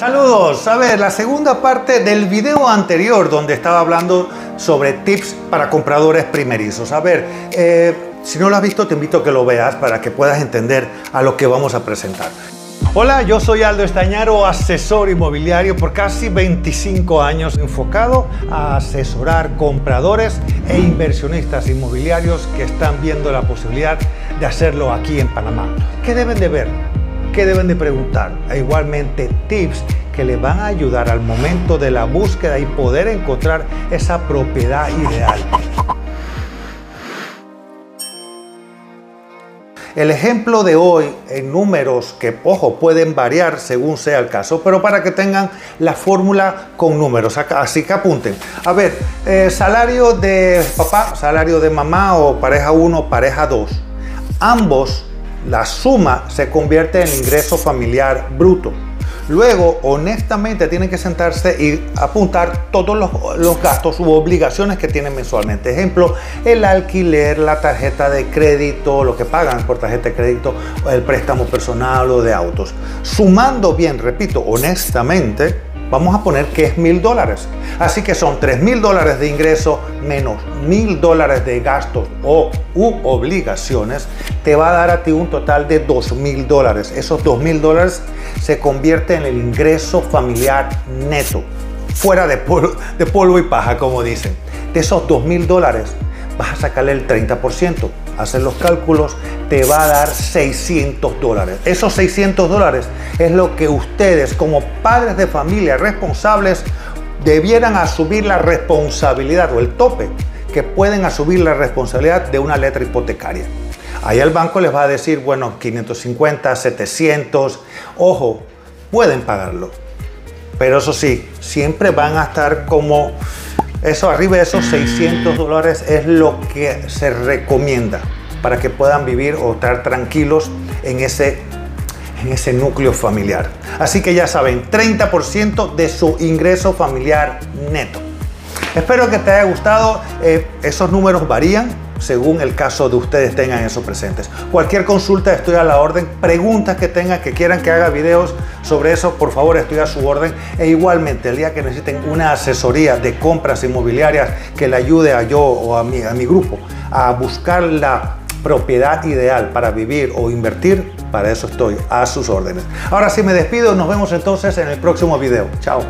Saludos, a ver, la segunda parte del video anterior donde estaba hablando sobre tips para compradores primerizos. A ver, eh, si no lo has visto te invito a que lo veas para que puedas entender a lo que vamos a presentar. Hola, yo soy Aldo Estañaro, asesor inmobiliario por casi 25 años enfocado a asesorar compradores e inversionistas inmobiliarios que están viendo la posibilidad de hacerlo aquí en Panamá. ¿Qué deben de ver? Qué deben de preguntar. E igualmente tips que les van a ayudar al momento de la búsqueda y poder encontrar esa propiedad ideal. El ejemplo de hoy en números que, ojo, pueden variar según sea el caso, pero para que tengan la fórmula con números, así que apunten. A ver, eh, salario de papá, salario de mamá o pareja 1, pareja 2. Ambos la suma se convierte en ingreso familiar bruto. Luego, honestamente, tienen que sentarse y apuntar todos los, gastos u obligaciones que tienen mensualmente. Ejemplo, el alquiler, la tarjeta de crédito, lo que pagan por tarjeta de crédito, el préstamo personal o de autos. Sumando bien, repito, honestamente, vamos a poner que es mil dólares. Así que son tres mil dólares de ingreso menos mil dólares de gastos o u obligaciones, te va a dar a ti un total de dos mil dólares. Esos dos mil dólares se convierte en el ingreso familiar neto, fuera de polvo, de polvo y paja, como dicen. De esos dos mil dólares, vas a sacarle el 30%. Hacer los cálculos te va a dar 600 dólares. Esos 600 dólares es lo que ustedes como padres de familia responsables debieran asumir la responsabilidad o el tope que pueden asumir la responsabilidad de una letra hipotecaria. Ahí el banco les va a decir, bueno, 550, 700, ojo, pueden pagarlo. Pero eso sí, siempre van a estar como eso arriba de esos 600 dólares es lo que se recomienda para que puedan vivir o estar tranquilos en ese, en ese núcleo familiar. Así que ya saben, 30% de su ingreso familiar neto. Espero que te haya gustado. Eh, esos números varían según el caso de ustedes tengan eso presentes. Cualquier consulta estoy a la orden, preguntas que tengan, que quieran que haga videos sobre eso, por favor estoy a su orden. E igualmente, el día que necesiten una asesoría de compras inmobiliarias que le ayude a yo o a mi, a mi grupo a buscar la propiedad ideal para vivir o invertir, para eso estoy a sus órdenes. Ahora sí me despido, nos vemos entonces en el próximo video. Chao.